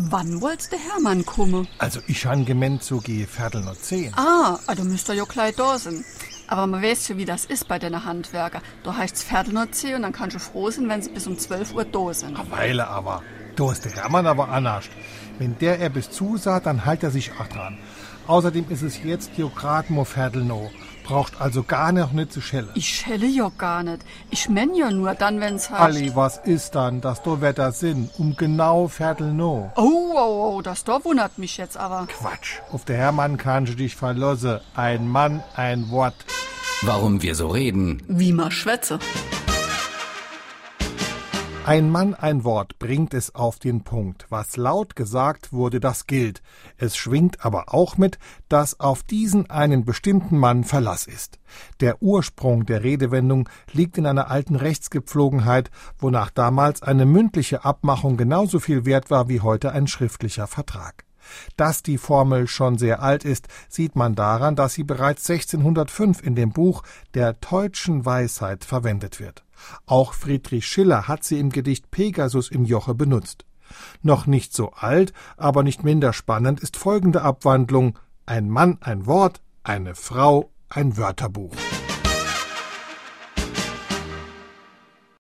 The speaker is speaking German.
Wann wollt's der Hermann kommen? Also ich han gemeint so gehe Viertel noch zehn. Ah, du müsst ja gleich da sein. Aber man weiß ja, wie das ist bei den Handwerker. Da heißt's Viertel noch zehn und dann kannst du froh sein, wenn sie bis um 12 Uhr da sind. Eine Weile aber. Da ist der Hermann aber anders. Wenn der er bis zusah, dann halt er sich auch dran. Außerdem ist es jetzt jo grad mo Viertel noch. Braucht also gar noch nicht zu schellen. Ich schelle ja gar nicht. Ich menn ja nur dann, wenn's heißt. Ali, was ist dann, dass do Wetter sind? Um genau Viertel noch. Oh, oh, oh, das da wundert mich jetzt aber. Quatsch. Auf der Hermann kannst du dich verlosse. Ein Mann, ein Wort. Warum wir so reden. Wie ma schwätze. Ein Mann, ein Wort bringt es auf den Punkt. Was laut gesagt wurde, das gilt. Es schwingt aber auch mit, dass auf diesen einen bestimmten Mann Verlass ist. Der Ursprung der Redewendung liegt in einer alten Rechtsgepflogenheit, wonach damals eine mündliche Abmachung genauso viel wert war wie heute ein schriftlicher Vertrag. Dass die Formel schon sehr alt ist, sieht man daran, dass sie bereits 1605 in dem Buch der Deutschen Weisheit verwendet wird. Auch Friedrich Schiller hat sie im Gedicht Pegasus im Joche benutzt. Noch nicht so alt, aber nicht minder spannend ist folgende Abwandlung Ein Mann ein Wort, eine Frau ein Wörterbuch.